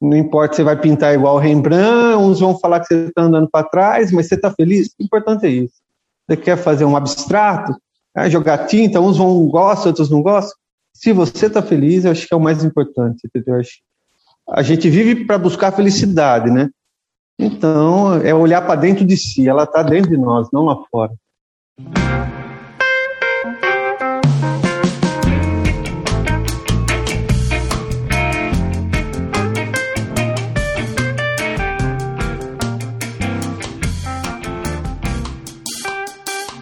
Não importa se você vai pintar igual Rembrandt, uns vão falar que você está andando para trás, mas você está feliz? O importante é isso. Você quer fazer um abstrato? Ah, jogar tinta, uns vão gostam, outros não gostam. Se você está feliz, eu acho que é o mais importante, entendeu? A gente vive para buscar felicidade, né? Então, é olhar para dentro de si, ela está dentro de nós, não lá fora.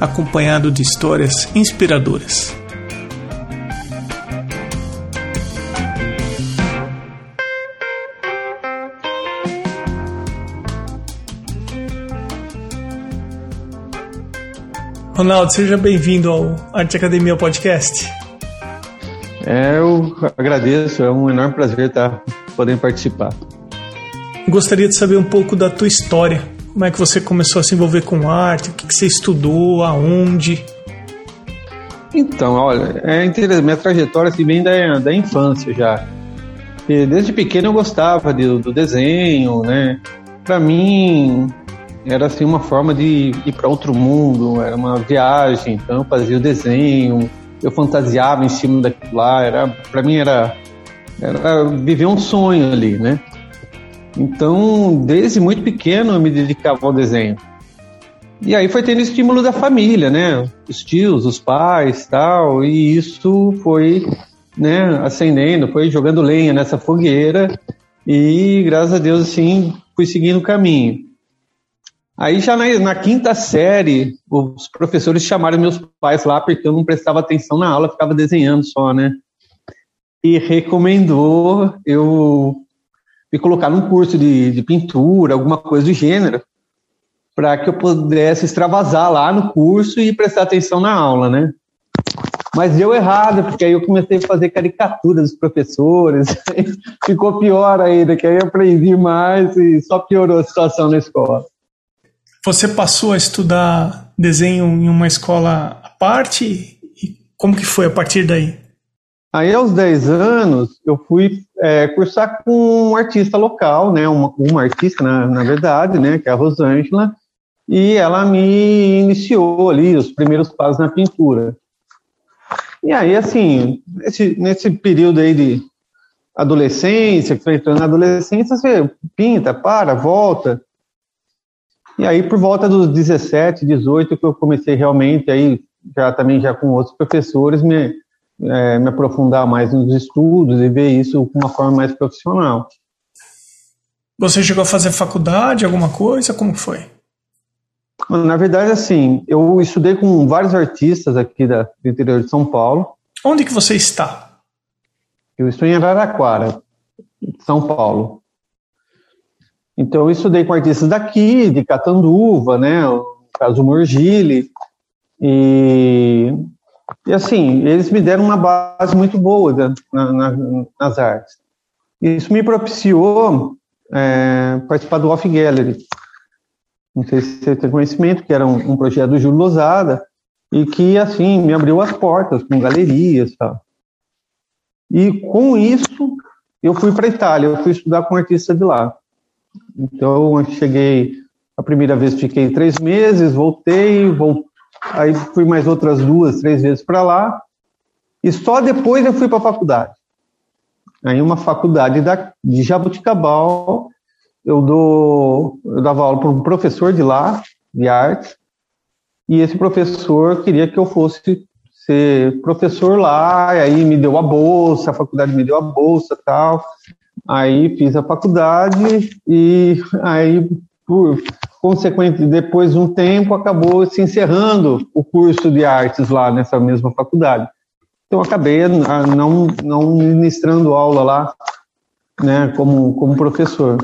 acompanhado de histórias inspiradoras. Ronaldo, seja bem-vindo ao Arte Academia Podcast. É, eu agradeço, é um enorme prazer estar podendo participar. Gostaria de saber um pouco da tua história. Como é que você começou a se envolver com arte? O que, você estudou? Aonde? Então, olha, é interessante. Minha trajetória assim, vem da, da infância já. E desde pequeno eu gostava de, do desenho, né? Para mim, era assim uma forma de ir para outro mundo, era uma viagem, então eu fazia o desenho, eu fantasiava em cima daquilo lá, era para mim era, era viver um sonho ali, né? Então, desde muito pequeno eu me dedicava ao desenho. E aí foi tendo estímulo da família, né? Os tios, os pais, tal, e isso foi, né, ascendendo, foi jogando lenha nessa fogueira e graças a Deus assim fui seguindo o caminho. Aí já na, na, quinta série, os professores chamaram meus pais lá porque eu não prestava atenção na aula, ficava desenhando só, né? E recomendou eu me colocar num curso de, de pintura, alguma coisa do gênero, para que eu pudesse extravasar lá no curso e prestar atenção na aula, né? Mas deu errado, porque aí eu comecei a fazer caricatura dos professores, ficou pior ainda, que aí eu aprendi mais e só piorou a situação na escola. Você passou a estudar desenho em uma escola à parte? E como que foi a partir daí? Aí, aos 10 anos, eu fui é, cursar com um artista local, né, uma, uma artista, na, na, verdade, né, que é a Rosângela, e ela me iniciou ali os primeiros passos na pintura. E aí, assim, nesse, nesse período aí de adolescência, que foi entrando na adolescência, você pinta, para, volta, e aí, por volta dos 17, 18, que eu comecei realmente, aí já também já com outros professores, me, é, me aprofundar mais nos estudos e ver isso com uma forma mais profissional. Você chegou a fazer faculdade, alguma coisa? Como foi? Na verdade, assim, eu estudei com vários artistas aqui da, do interior de São Paulo. Onde que você está? Eu estou em Araraquara, São Paulo. Então, eu estudei com artistas daqui, de Catanduva, né, o caso Morgili, e, e assim, eles me deram uma base muito boa né, na, na, nas artes. Isso me propiciou é, participar do Off Gallery. Não sei se você tem conhecimento, que era um, um projeto do Júlio Lozada, e que, assim, me abriu as portas com galerias. E com isso, eu fui para a Itália, eu fui estudar com um artista de lá. Então, eu cheguei, a primeira vez fiquei três meses, voltei, voltei aí fui mais outras duas, três vezes para lá, e só depois eu fui para a faculdade. Aí, uma faculdade da, de Jabuticabal, eu, dou, eu dava aula para um professor de lá, de arte, e esse professor queria que eu fosse ser professor lá, e aí me deu a bolsa, a faculdade me deu a bolsa tal. Aí fiz a faculdade e aí, por consequente, depois de um tempo, acabou se encerrando o curso de artes lá nessa mesma faculdade. Então, acabei não, não ministrando aula lá, né, como, como professor.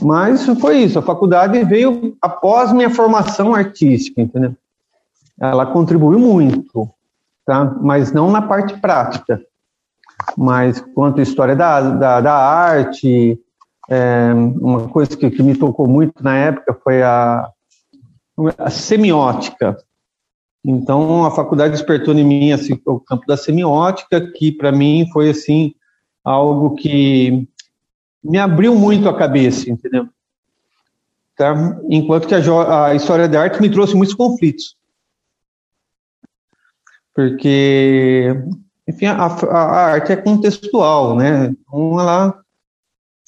Mas foi isso, a faculdade veio após minha formação artística, entendeu? Ela contribuiu muito, tá? Mas não na parte prática. Mas quanto à história da, da, da arte, é, uma coisa que, que, me tocou muito na época foi a, a semiótica. Então, a faculdade despertou em mim assim, o campo da semiótica, que para mim foi assim algo que me abriu muito a cabeça, entendeu? Tá? Enquanto que a, a história da arte me trouxe muitos conflitos. Porque, enfim, a, a, arte é contextual, né? Então, ela,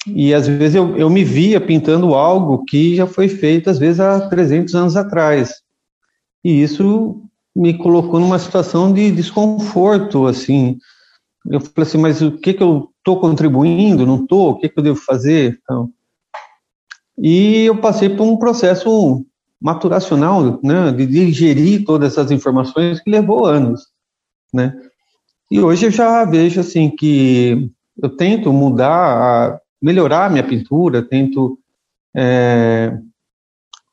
e às vezes eu, eu me via pintando algo que já foi feito, às vezes, há 300 anos atrás. E isso me colocou numa situação de desconforto, assim. Eu falei assim, mas o que que eu estou contribuindo, não estou, o que, que eu devo fazer? Então, e eu passei por um processo maturacional, né, de digerir todas essas informações que levou anos, né? E hoje eu já vejo assim que eu tento mudar, melhorar minha pintura, tento é,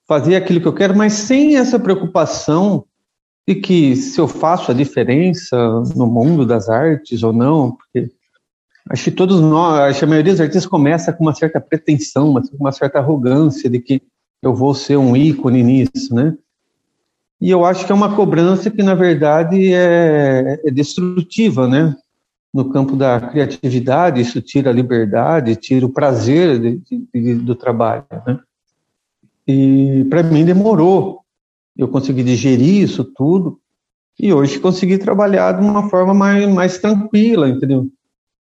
fazer aquilo que eu quero, mas sem essa preocupação de que se eu faço a diferença no mundo das artes ou não, porque Acho que todos nós, acho que a maioria dos artistas começa com uma certa pretensão, uma, uma certa arrogância de que eu vou ser um ícone nisso, né? E eu acho que é uma cobrança que, na verdade, é, é destrutiva, né? No campo da criatividade, isso tira a liberdade, tira o prazer de, de, do trabalho, né? E para mim demorou. Eu consegui digerir isso tudo e hoje consegui trabalhar de uma forma mais, mais tranquila, entendeu?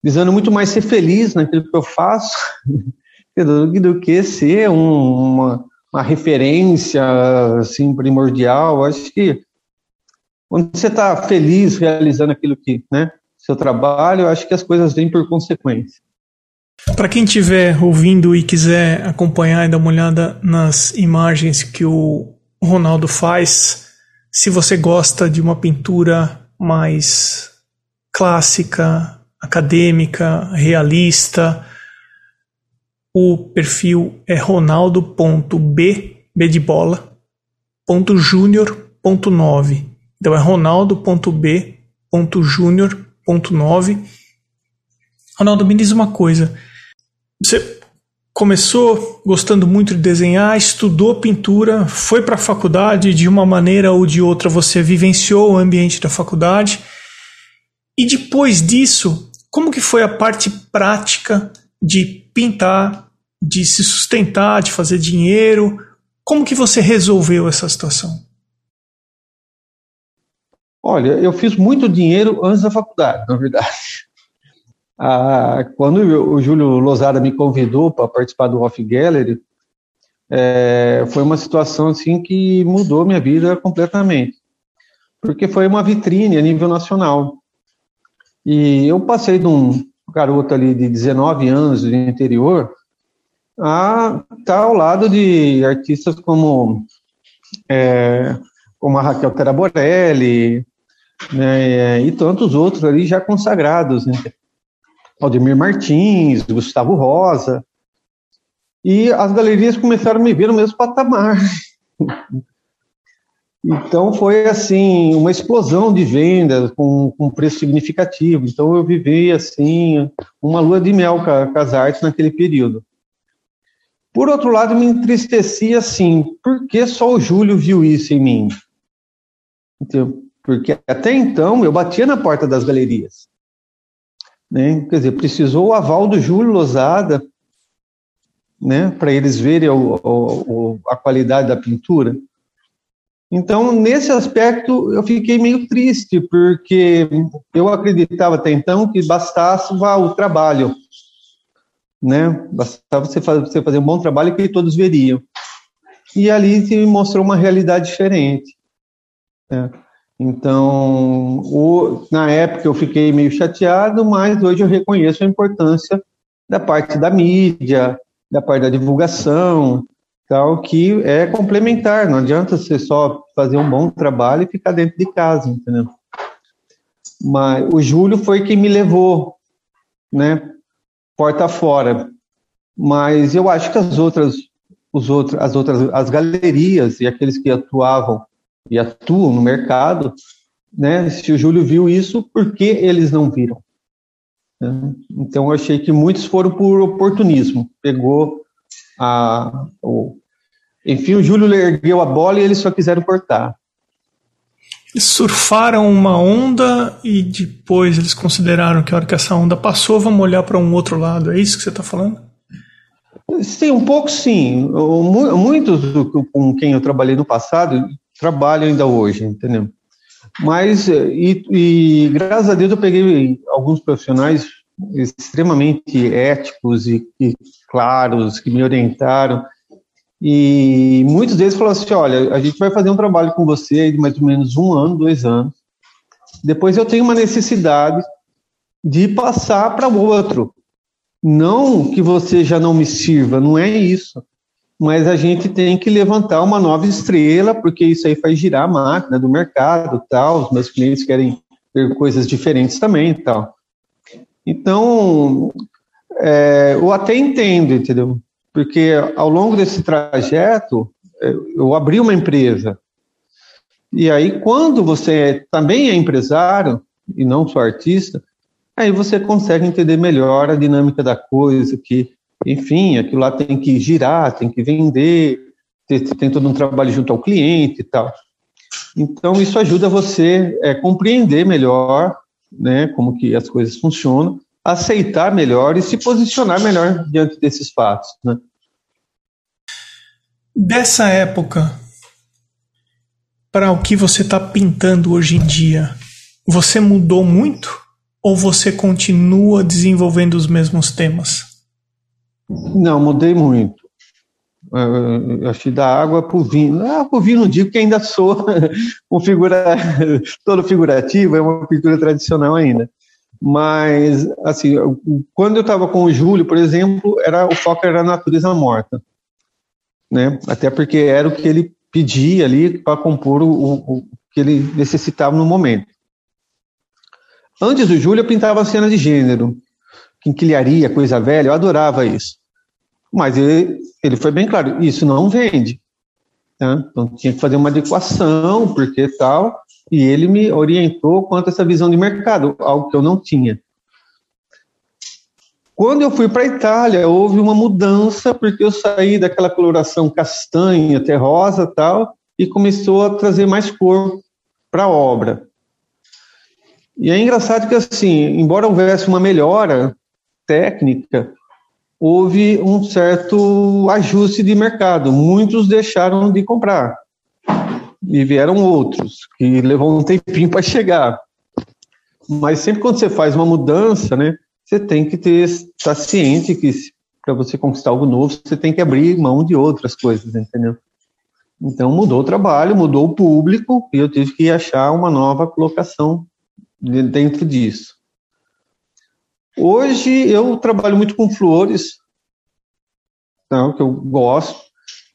visando muito mais ser feliz naquilo que eu faço do, do que ser um, uma, uma referência assim primordial. Acho que quando você está feliz realizando aquilo que, né, seu trabalho, eu acho que as coisas vêm por consequência. Para quem estiver ouvindo e quiser acompanhar e dar uma olhada nas imagens que o Ronaldo faz, se você gosta de uma pintura mais clássica, acadêmica, realista. O perfil é ronaldo.b, B de bola, ponto júnior, ponto 9. Então é ronaldo.b, ponto júnior, ponto 9. Ronaldo, me diz uma coisa. Você começou gostando muito de desenhar, estudou pintura, foi para a faculdade, de uma maneira ou de outra você vivenciou o ambiente da faculdade. E depois disso, como que foi a parte prática de pintar, de se sustentar, de fazer dinheiro? Como que você resolveu essa situação? Olha, eu fiz muito dinheiro antes da faculdade, na verdade. Ah, quando o Júlio Lozada me convidou para participar do Off Gallery, é, foi uma situação assim que mudou minha vida completamente, porque foi uma vitrine a nível nacional. E eu passei de um garoto ali de 19 anos do interior a estar tá ao lado de artistas como, é, como a Raquel Teraborelli né, e tantos outros ali já consagrados, né? Aldemir Martins, Gustavo Rosa. E as galerias começaram a me ver no mesmo patamar. Então foi assim uma explosão de vendas com, com preço significativo. Então eu vivi assim uma lua de mel com, com as artes naquele período. Por outro lado, me entristecia assim, por que só o Júlio viu isso em mim? Então, porque até então eu batia na porta das galerias. Né? Quer dizer, precisou o aval do Júlio Lozada né, para eles verem o, o, a qualidade da pintura. Então, nesse aspecto, eu fiquei meio triste, porque eu acreditava até então que bastasse o trabalho, né? Bastava você fazer um bom trabalho que todos veriam. E ali se mostrou uma realidade diferente. Né? Então, o, na época eu fiquei meio chateado, mas hoje eu reconheço a importância da parte da mídia, da parte da divulgação, tal que é complementar, não adianta você só fazer um bom trabalho e ficar dentro de casa, entendeu? Mas o Júlio foi quem me levou, né, porta fora. Mas eu acho que as outras, os outros, as outras, as galerias e aqueles que atuavam e atuam no mercado, né? Se o Júlio viu isso, por que eles não viram? Né? Então eu achei que muitos foram por oportunismo. Pegou a, o, enfim, o Júlio ergueu a bola e eles só quiseram cortar. Eles surfaram uma onda e depois eles consideraram que a hora que essa onda passou, vamos olhar para um outro lado. É isso que você está falando? Sim, um pouco sim. Muitos com quem eu trabalhei no passado trabalham ainda hoje, entendeu? Mas, e, e graças a Deus eu peguei alguns profissionais extremamente éticos e, e claros que me orientaram e muitos deles falaram assim: olha, a gente vai fazer um trabalho com você de mais ou menos um ano, dois anos. Depois eu tenho uma necessidade de passar para outro. Não que você já não me sirva, não é isso. Mas a gente tem que levantar uma nova estrela, porque isso aí faz girar a máquina do mercado, tal. Os meus clientes querem ter coisas diferentes também, tal. Então, é, eu até entendo, entendeu? porque ao longo desse trajeto é, eu abri uma empresa. E aí, quando você também é empresário e não só artista, aí você consegue entender melhor a dinâmica da coisa, que, enfim, aquilo lá tem que girar, tem que vender, tem todo um trabalho junto ao cliente e tal. Então, isso ajuda você a é, compreender melhor né, como que as coisas funcionam, aceitar melhor e se posicionar melhor diante desses fatos. Né? Dessa época para o que você está pintando hoje em dia, você mudou muito ou você continua desenvolvendo os mesmos temas? Não, mudei muito. Eu acho que da água para o vinho. Ah, para o vinho não digo que ainda sou configura, todo figurativo, é uma pintura tradicional ainda. Mas, assim, quando eu estava com o Júlio, por exemplo, era, o foco era a natureza morta né? Até porque era o que ele pedia ali para compor o, o, que ele necessitava no momento. Antes do Júlio, eu pintava cena de gênero, quinquilharia, coisa velha, eu adorava isso. Mas ele, ele foi bem claro, isso não vende. Né? Então tinha que fazer uma adequação, porque tal, e ele me orientou quanto a essa visão de mercado, algo que eu não tinha. Quando eu fui para a Itália, houve uma mudança, porque eu saí daquela coloração castanha, terrosa tal, e começou a trazer mais cor para a obra. E é engraçado que, assim, embora houvesse uma melhora técnica, houve um certo ajuste de mercado. Muitos deixaram de comprar. E vieram outros, que levou um tempinho para chegar. Mas sempre quando você faz uma mudança, né, você tem que ter estar ciente que para você conquistar algo novo, você tem que abrir mão de outras coisas, entendeu? Então mudou o trabalho, mudou o público e eu tive que achar uma nova colocação dentro disso. Hoje eu trabalho muito com flores, não, que eu gosto,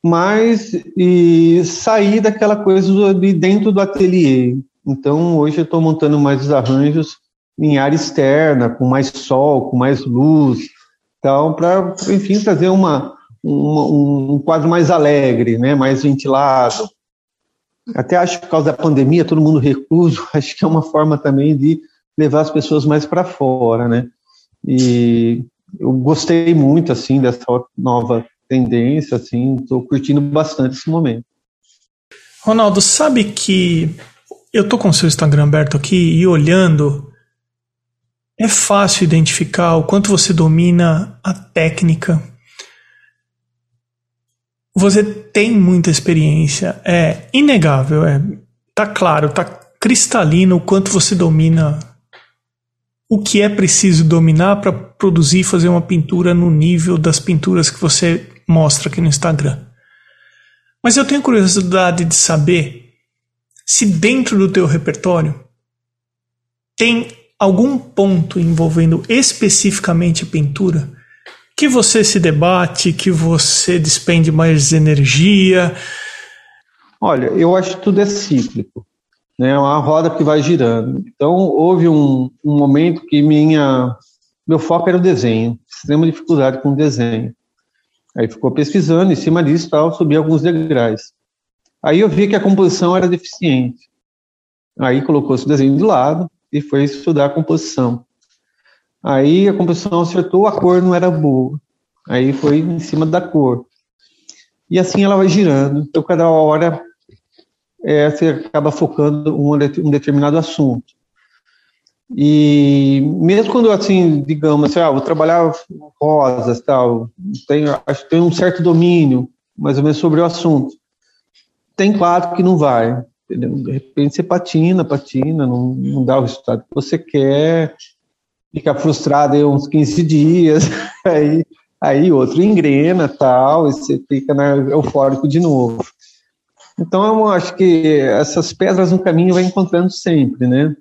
mas e sair daquela coisa de dentro do ateliê. Então hoje eu estou montando mais os arranjos em área externa, com mais sol, com mais luz, então, para, enfim, trazer uma, uma, um quadro mais alegre, né, mais ventilado. Até acho que por causa da pandemia, todo mundo recluso, acho que é uma forma também de levar as pessoas mais para fora, né? E eu gostei muito, assim, dessa nova tendência, assim, estou curtindo bastante esse momento. Ronaldo, sabe que eu tô com o seu Instagram aberto aqui e olhando é fácil identificar o quanto você domina a técnica. Você tem muita experiência, é inegável, é tá claro, tá cristalino o quanto você domina o que é preciso dominar para produzir e fazer uma pintura no nível das pinturas que você mostra aqui no Instagram. Mas eu tenho curiosidade de saber se dentro do teu repertório tem algum ponto envolvendo especificamente pintura que você se debate, que você despende mais energia? Olha, eu acho que tudo é cíclico, né? É uma roda que vai girando. Então, houve um, um momento que minha meu foco era o desenho, extrema dificuldade com o desenho. Aí ficou pesquisando, em cima disso tal, subi alguns degraus. Aí eu vi que a composição era deficiente. Aí colocou esse desenho de lado e foi estudar a composição. Aí a composição acertou, a cor não era boa. Aí foi em cima da cor. E assim ela vai girando. Então, cada hora é, você acaba focando um, um determinado assunto. E mesmo quando, assim, digamos assim, ah, vou trabalhar rosas tal, tenho, acho que tem um certo domínio, mais ou menos, sobre o assunto. Tem quadro que não vai, entendeu? De repente você patina, patina, não, não dá o resultado que você quer, fica frustrado aí uns 15 dias, aí, aí outro engrena tal, e você fica né, eufórico de novo. Então, eu acho que essas pedras no caminho vai encontrando sempre, né?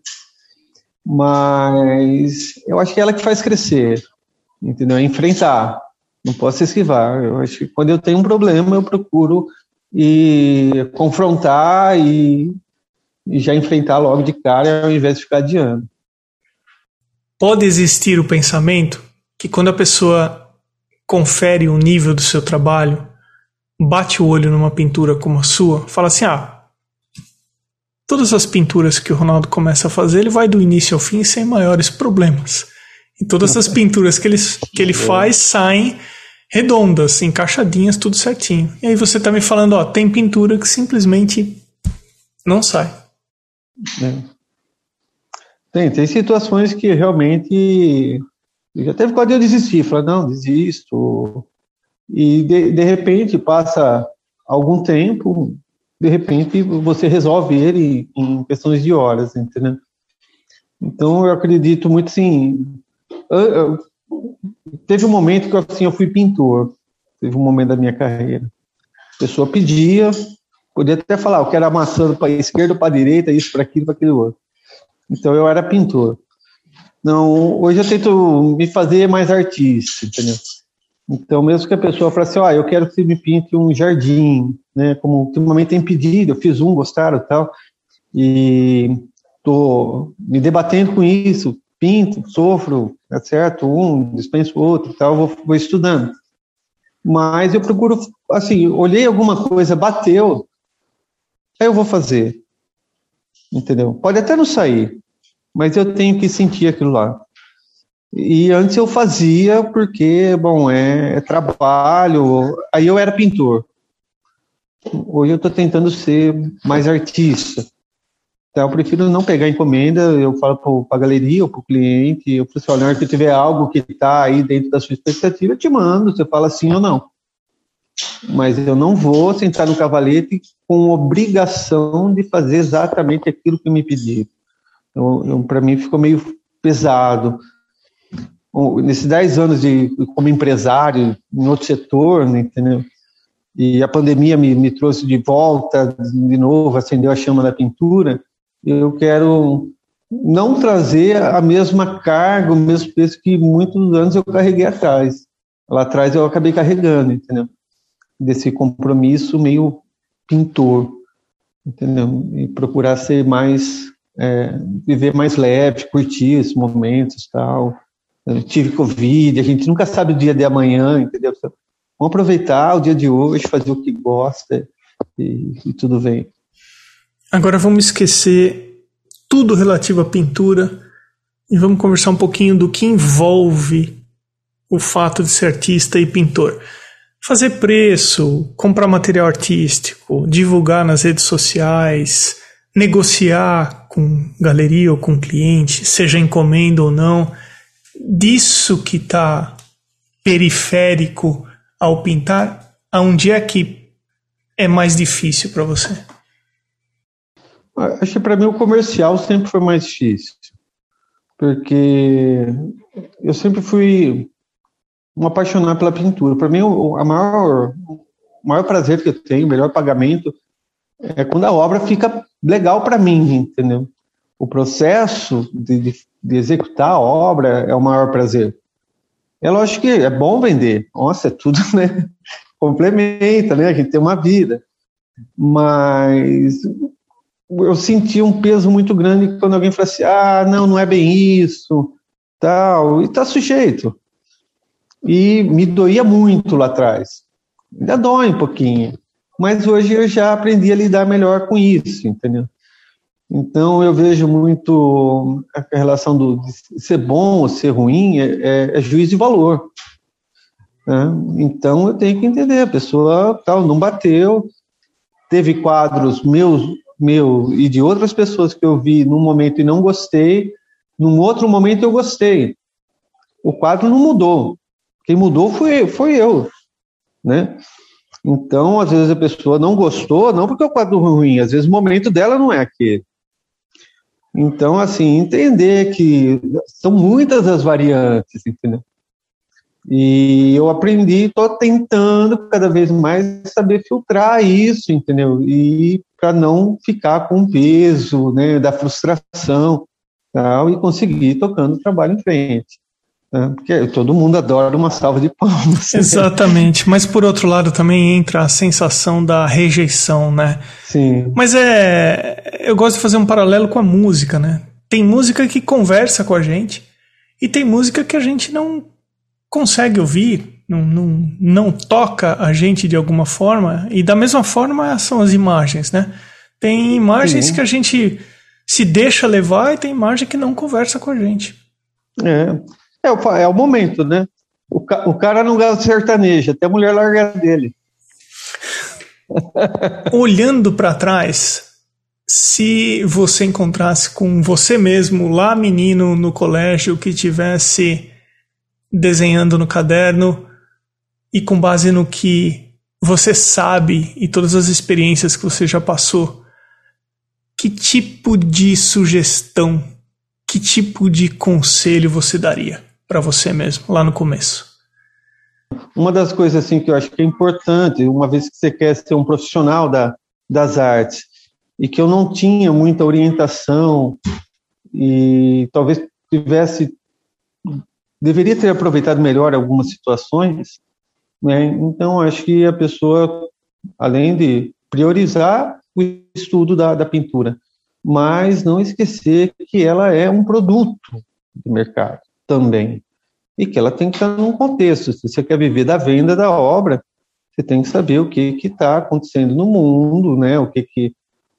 Mas eu acho que é ela que faz crescer, entendeu? É enfrentar, não posso esquivar. Eu acho que quando eu tenho um problema, eu procuro e confrontar e, e já enfrentar logo de cara, ao invés de ficar adiando. Pode existir o pensamento que quando a pessoa confere o nível do seu trabalho, bate o olho numa pintura como a sua, fala assim: ah, todas as pinturas que o Ronaldo começa a fazer, ele vai do início ao fim sem maiores problemas. E todas as pinturas que ele, que ele faz saem redondas, encaixadinhas, tudo certinho. E aí você tá me falando, ó, tem pintura que simplesmente não sai. É. Tem, tem situações que realmente já teve quando eu desistir, falar, não, desisto. E de, de repente passa algum tempo, de repente você resolve ele em questões de horas, entendeu? Então eu acredito muito eu, teve um momento que assim eu fui pintor, teve um momento da minha carreira. A pessoa pedia, podia até falar, eu quero amassando para a esquerda, para a direita, isso para aquilo, para aquilo outro. Então eu era pintor. Não, hoje eu tento me fazer mais artista, entendeu? Então, mesmo que a pessoa fale assim, ah, eu quero que você me pinte um jardim, né, como ultimamente tem pedido, eu fiz um, gostaram e tal, e estou me debatendo com isso, pinto, sofro, é certo, um, dispenso outro, tal, vou, vou estudando. Mas eu procuro, assim, olhei alguma coisa, bateu, aí eu vou fazer, entendeu? Pode até não sair, mas eu tenho que sentir aquilo lá. E antes eu fazia porque, bom, é, é trabalho. Aí eu era pintor. Hoje eu estou tentando ser mais artista. Então eu prefiro não pegar encomenda, eu falo para a galeria ou para o cliente, eu falo assim, olha, se tiver algo que está aí dentro da sua expectativa, eu te mando, você fala sim ou não. Mas eu não vou sentar no cavalete com obrigação de fazer exatamente aquilo que me pediram. Então, para mim ficou meio pesado nesses 10 anos de como empresário em outro setor, né, entendeu? E a pandemia me, me trouxe de volta, de novo, acendeu a chama da pintura. Eu quero não trazer a mesma carga, o mesmo peso que muitos anos eu carreguei atrás. Lá atrás eu acabei carregando, entendeu? Desse compromisso meio pintor, entendeu? E procurar ser mais, é, viver mais leve, curtir esses momentos tal eu tive Covid, a gente nunca sabe o dia de amanhã, entendeu? Vamos aproveitar o dia de hoje, fazer o que gosta e, e tudo bem. Agora vamos esquecer tudo relativo à pintura e vamos conversar um pouquinho do que envolve o fato de ser artista e pintor. Fazer preço, comprar material artístico, divulgar nas redes sociais, negociar com galeria ou com cliente, seja encomenda ou não disso que está periférico ao pintar, aonde é que é mais difícil para você? Acho que para mim o comercial sempre foi mais difícil, porque eu sempre fui um apaixonado pela pintura. Para mim, a maior, o maior prazer que eu tenho, o melhor pagamento, é quando a obra fica legal para mim, entendeu? O processo de, de, de executar a obra é o maior prazer. É lógico que é bom vender. Nossa, é tudo, né? Complementa, né? A gente tem uma vida. Mas eu senti um peso muito grande quando alguém fala assim: ah, não, não é bem isso, tal, e tá sujeito. E me doía muito lá atrás. Ainda dói um pouquinho. Mas hoje eu já aprendi a lidar melhor com isso, entendeu? Então eu vejo muito a relação do ser bom ou ser ruim é, é, é juízo de valor. Né? Então eu tenho que entender, a pessoa tal, não bateu, teve quadros meus, meu e de outras pessoas que eu vi num momento e não gostei, num outro momento eu gostei. O quadro não mudou. Quem mudou foi, foi eu, né? Então, às vezes a pessoa não gostou, não porque o quadro ruim, às vezes o momento dela não é aquele. Então, assim, entender que são muitas as variantes, entendeu? E eu aprendi, estou tentando cada vez mais saber filtrar isso, entendeu? E para não ficar com peso, né, da frustração, tal, e conseguir tocando o trabalho em frente. Né? Porque todo mundo adora uma salva de palmas. Exatamente, mas por outro lado também entra a sensação da rejeição, né? Sim. Mas é, eu gosto de fazer um paralelo com a música, né? Tem música que conversa com a gente e tem música que a gente não consegue ouvir, não, não, não toca a gente de alguma forma, e da mesma forma são as imagens, né? Tem imagens Sim. que a gente se deixa levar e tem imagem que não conversa com a gente. É, é, o, é o momento, né? O, o cara não gosta de sertanejo, até a mulher larga dele. Olhando para trás, se você encontrasse com você mesmo lá menino no colégio que tivesse desenhando no caderno e com base no que você sabe e todas as experiências que você já passou, que tipo de sugestão, que tipo de conselho você daria para você mesmo lá no começo? Uma das coisas assim que eu acho que é importante, uma vez que você quer ser um profissional da, das artes e que eu não tinha muita orientação e talvez tivesse deveria ter aproveitado melhor algumas situações, né? Então acho que a pessoa, além de priorizar o estudo da, da pintura, mas não esquecer que ela é um produto de mercado também e que ela tem que estar num contexto. Se você quer viver da venda da obra, você tem que saber o que está acontecendo no mundo, né? O que, que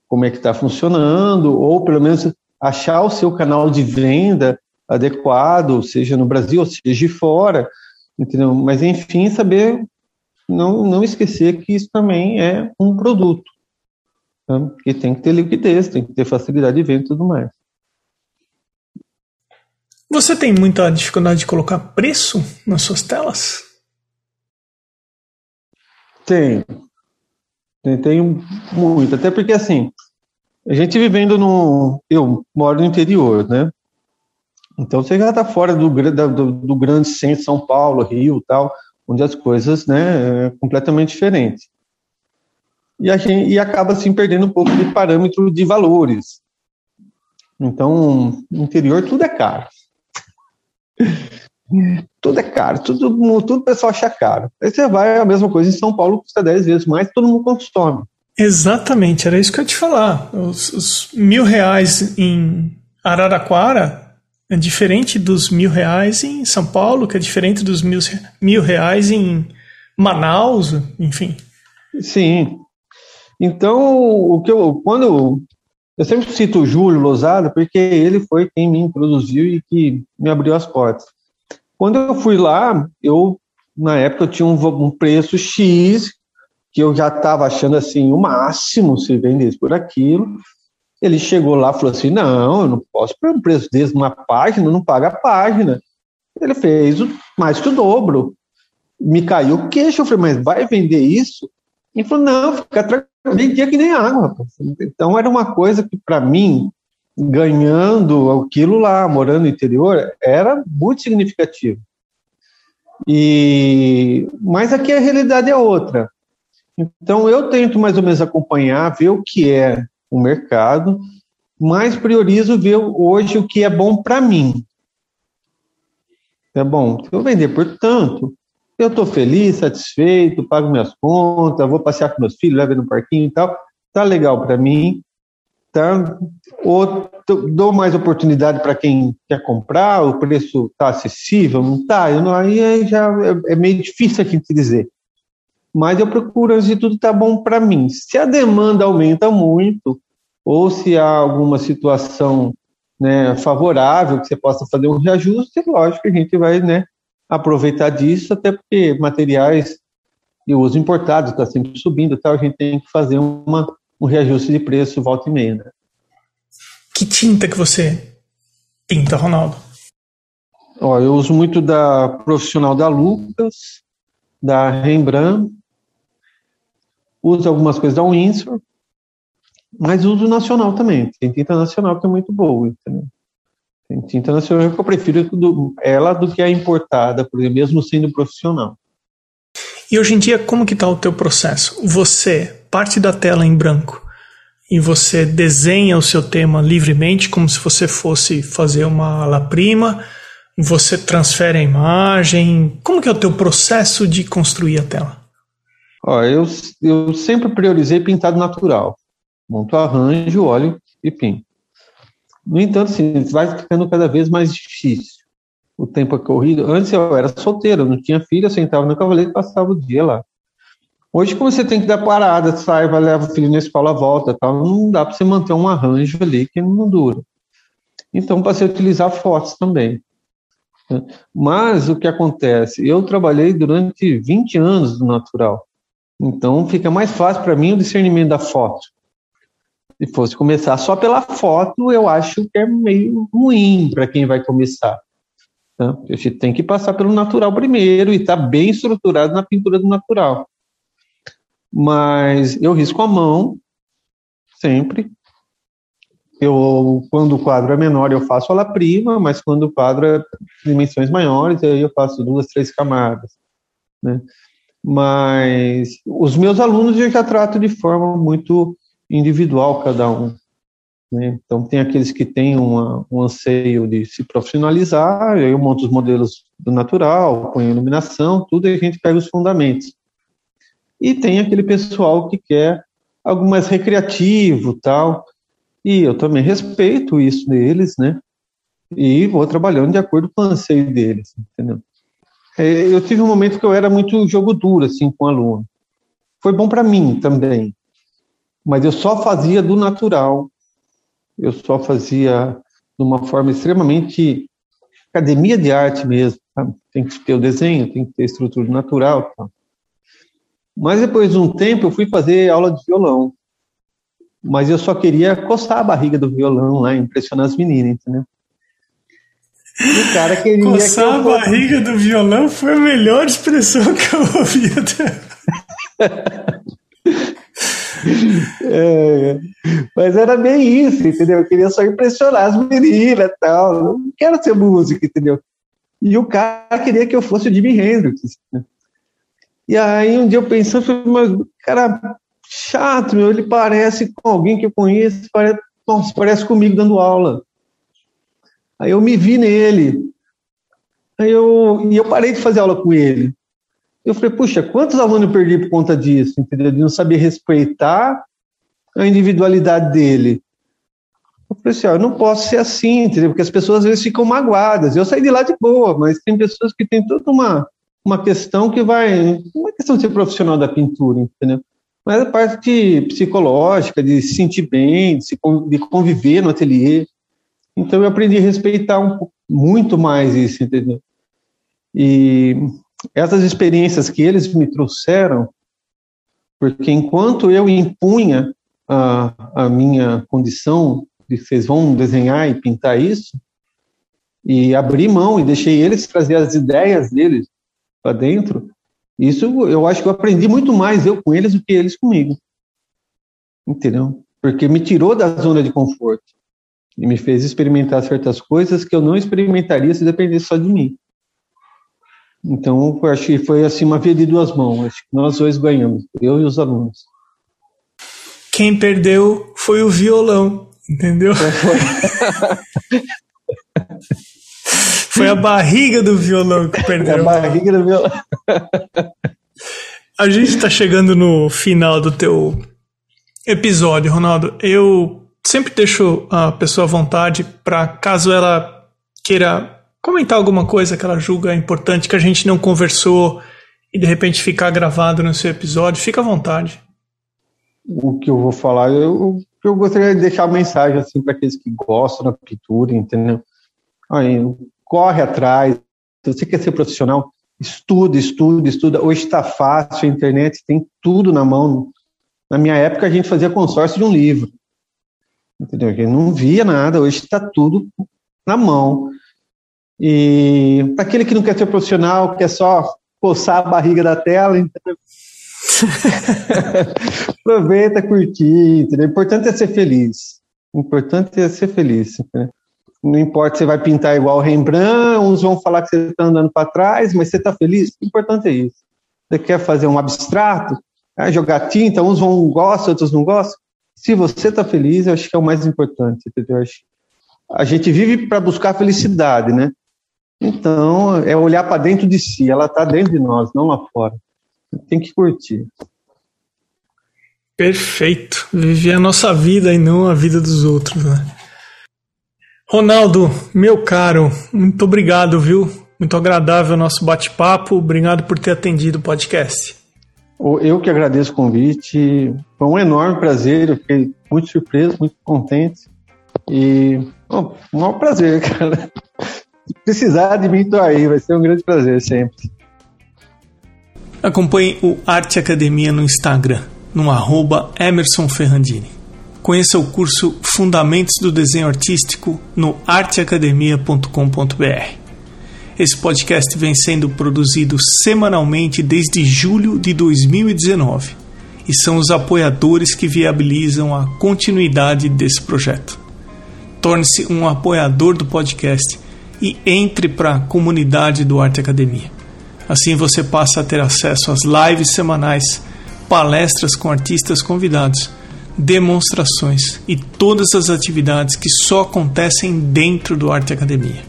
como é que está funcionando, ou pelo menos achar o seu canal de venda adequado, seja no Brasil seja fora, entendeu? Mas enfim, saber não, não esquecer que isso também é um produto, né? que tem que ter liquidez, tem que ter facilidade de venda e tudo mais. Você tem muita dificuldade de colocar preço nas suas telas? Tenho. Tenho muito. Até porque, assim, a gente vivendo no. Eu moro no interior, né? Então você já está fora do, do, do, grande centro, São Paulo, Rio tal, onde as coisas né, é completamente diferentes. E, a gente, e acaba assim perdendo um pouco de parâmetro de valores. Então, no interior tudo é caro. Tudo é caro, tudo, tudo o pessoal acha caro. Aí você vai, a mesma coisa em São Paulo, custa 10 vezes mais, todo mundo consome. Exatamente, era isso que eu ia te falar. Os, os mil reais em Araraquara é diferente dos mil reais em São Paulo, que é diferente dos mil, mil reais em Manaus, enfim. Sim. Então, o que eu, quando eu sempre cito o Júlio Lozada, porque ele foi quem me introduziu e que me abriu as portas. Quando eu fui lá, eu na época eu tinha um, um preço X que eu já estava achando assim o máximo se vendesse por aquilo. Ele chegou lá e falou assim: não, eu não posso pôr um preço desse numa página, não paga a página. Ele fez mais que o dobro. Me caiu o queixo, eu falei, mas vai vender isso? Ele falou, não, fica tranquilo, vendia que nem água. Então era uma coisa que, para mim, ganhando aquilo lá, morando no interior, era muito significativo. E mas aqui a realidade é outra. Então eu tento mais ou menos acompanhar, ver o que é o mercado, mas priorizo ver hoje o que é bom para mim. É bom, eu vender por tanto, eu estou feliz, satisfeito, pago minhas contas, vou passear com meus filhos, levo no parquinho e tal, tá legal para mim, tá? Ou dou mais oportunidade para quem quer comprar, o preço está acessível, não está? Aí já é, é meio difícil a gente dizer. mas eu procuro, antes de tudo, tá bom para mim. Se a demanda aumenta muito, ou se há alguma situação né, favorável que você possa fazer um reajuste, lógico que a gente vai né, aproveitar disso, até porque materiais e uso importado está sempre subindo, tal, a gente tem que fazer uma, um reajuste de preço volta e meia. Né? Que tinta que você pinta, Ronaldo? Ó, eu uso muito da profissional da Lucas, da Rembrandt, uso algumas coisas da Windsor, mas uso nacional também. Tem tinta nacional que é muito boa, entendeu? Tem tinta nacional que eu prefiro ela do que a importada, por exemplo, mesmo sendo profissional. E hoje em dia, como que está o teu processo? Você parte da tela em branco e você desenha o seu tema livremente, como se você fosse fazer uma ala prima, você transfere a imagem, como que é o teu processo de construir a tela? Ó, eu, eu sempre priorizei pintado natural. Monto arranjo, óleo e pinto. No entanto, assim, vai ficando cada vez mais difícil. O tempo é corrido. Antes eu era solteiro, não tinha filho, eu sentava no cavaleiro e passava o dia lá. Hoje, como você tem que dar parada, sai, vai levar o filho na escola, volta, tal, não dá para você manter um arranjo ali que não dura. Então, passei a utilizar fotos também. Mas o que acontece? Eu trabalhei durante 20 anos no natural. Então, fica mais fácil para mim o discernimento da foto. Se fosse começar só pela foto, eu acho que é meio ruim para quem vai começar. A gente tem que passar pelo natural primeiro e estar tá bem estruturado na pintura do natural mas eu risco a mão sempre. Eu, quando o quadro é menor, eu faço ala prima, mas quando o quadro é dimensões maiores, aí eu faço duas, três camadas, né? Mas os meus alunos eu já trato de forma muito individual cada um. Né? Então tem aqueles que têm uma, um anseio de se profissionalizar, eu monto os modelos do natural, ponho iluminação, tudo e a gente pega os fundamentos. E tem aquele pessoal que quer algo mais recreativo, tal. E eu também respeito isso deles, né? E vou trabalhando de acordo com o anseio deles, entendeu? É, eu tive um momento que eu era muito jogo duro, assim, com o aluno. Foi bom para mim também. Mas eu só fazia do natural. Eu só fazia de uma forma extremamente academia de arte mesmo. Sabe? Tem que ter o desenho, tem que ter estrutura natural. Mas depois de um tempo eu fui fazer aula de violão. Mas eu só queria coçar a barriga do violão lá, impressionar as meninas, entendeu? E o cara queria. Coçar que a barriga do violão foi a melhor expressão que eu ouvi até. é, mas era bem isso, entendeu? Eu queria só impressionar as meninas e tal. Não quero ser músico, entendeu? E o cara queria que eu fosse o Jimi Hendrix. Né? E aí um dia eu pensando, falei, mas cara chato, meu, ele parece com alguém que eu conheço, parece, nossa, parece comigo dando aula. Aí eu me vi nele. Aí eu, e eu parei de fazer aula com ele. Eu falei, puxa, quantos alunos eu perdi por conta disso, entendeu? De não saber respeitar a individualidade dele. Eu falei assim, ó, eu não posso ser assim, entendeu? Porque as pessoas às vezes ficam magoadas. Eu saí de lá de boa, mas tem pessoas que têm toda uma uma questão que vai. Não é questão de ser profissional da pintura, entendeu? Mas a parte psicológica, de se sentir bem, de, se, de conviver no ateliê. Então eu aprendi a respeitar um, muito mais isso, entendeu? E essas experiências que eles me trouxeram, porque enquanto eu impunha a, a minha condição de vocês vão desenhar e pintar isso, e abri mão e deixei eles trazer as ideias deles, para dentro, isso eu acho que eu aprendi muito mais eu com eles do que eles comigo. Entendeu? Porque me tirou da zona de conforto e me fez experimentar certas coisas que eu não experimentaria se dependesse só de mim. Então, eu acho que foi assim uma via de duas mãos. Acho que nós dois ganhamos, eu e os alunos. Quem perdeu foi o violão, entendeu? É, Foi a barriga do violão que perdeu. A barriga do violão. A gente está chegando no final do teu episódio, Ronaldo. Eu sempre deixo a pessoa à vontade para caso ela queira comentar alguma coisa que ela julga importante que a gente não conversou e de repente ficar gravado no seu episódio, fica à vontade. O que eu vou falar, eu, eu gostaria de deixar uma mensagem assim para aqueles que gostam da pintura, entendeu? Aí, corre atrás. Se você quer ser profissional, estuda, estuda, estuda. Hoje está fácil, a internet tem tudo na mão. Na minha época, a gente fazia consórcio de um livro. Entendeu? Gente não via nada, hoje está tudo na mão. E para aquele que não quer ser profissional, quer só coçar a barriga da tela, entendeu? Aproveita, curtir, entendeu? O importante é ser feliz. O importante é ser feliz. Entendeu? Não importa se você vai pintar igual Rembrandt, uns vão falar que você está andando para trás, mas você está feliz. O importante é isso. Você quer fazer um abstrato, ah, jogar tinta, uns vão gostam, outros não gostam. Se você está feliz, eu acho que é o mais importante. Entendeu? A gente vive para buscar felicidade, né? Então, é olhar para dentro de si, ela está dentro de nós, não lá fora. Tem que curtir. Perfeito. Viver a nossa vida e não a vida dos outros, né? Ronaldo, meu caro, muito obrigado, viu? Muito agradável o nosso bate-papo. Obrigado por ter atendido o podcast. Eu que agradeço o convite. Foi um enorme prazer. Eu fiquei muito surpreso, muito contente. E oh, um maior prazer, cara precisar de mim, tô aí. Vai ser um grande prazer sempre. Acompanhe o Arte Academia no Instagram, no arroba Emerson Ferrandini. Conheça o curso Fundamentos do Desenho Artístico no arteacademia.com.br. Esse podcast vem sendo produzido semanalmente desde julho de 2019 e são os apoiadores que viabilizam a continuidade desse projeto. Torne-se um apoiador do podcast e entre para a comunidade do Arte Academia. Assim você passa a ter acesso às lives semanais, palestras com artistas convidados, demonstrações e todas as atividades que só acontecem dentro do Arte Academia.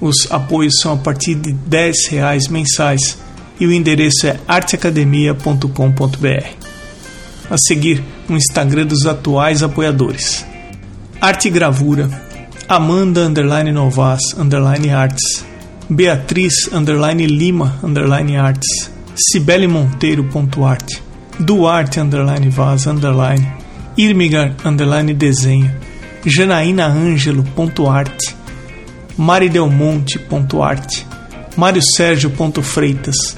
Os apoios são a partir de R$ reais mensais e o endereço é arteacademia.com.br. A seguir, o Instagram dos atuais apoiadores. Arte Gravura, Amanda underline Novas underline Arts, Beatriz underline Lima underline Arts, Cibele Monteiro ponto arte, Duarte underline Vaz underline, Irmigar underline Desenho, Janaína Ângelo ponto arte, Mari Del Monte ponto arte, Mário Sérgio ponto Freitas,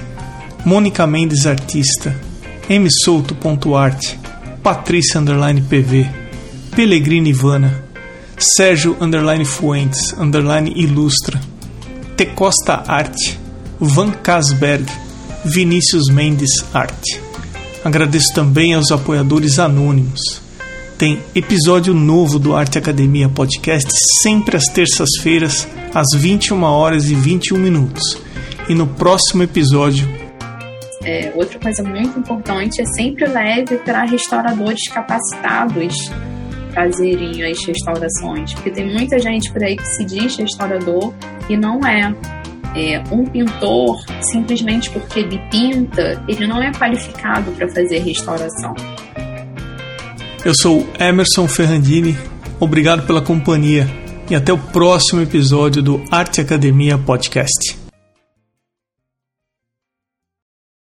Mônica Mendes Artista, M Souto ponto arte, Patrícia underline PV, Pelegrini Ivana, Sérgio underline Fuentes underline Ilustra, T Costa Arte, Van Casberg, Vinícius Mendes Arte. Agradeço também aos apoiadores anônimos. Tem episódio novo do Arte Academia Podcast sempre às terças-feiras, às 21 horas e 21 minutos. E no próximo episódio é, outra coisa muito importante é sempre leve para restauradores capacitados fazerem as restaurações, porque tem muita gente por aí que se diz restaurador e não é. é um pintor, simplesmente porque ele pinta, ele não é qualificado para fazer restauração. Eu sou Emerson Ferrandini, obrigado pela companhia e até o próximo episódio do Arte Academia Podcast.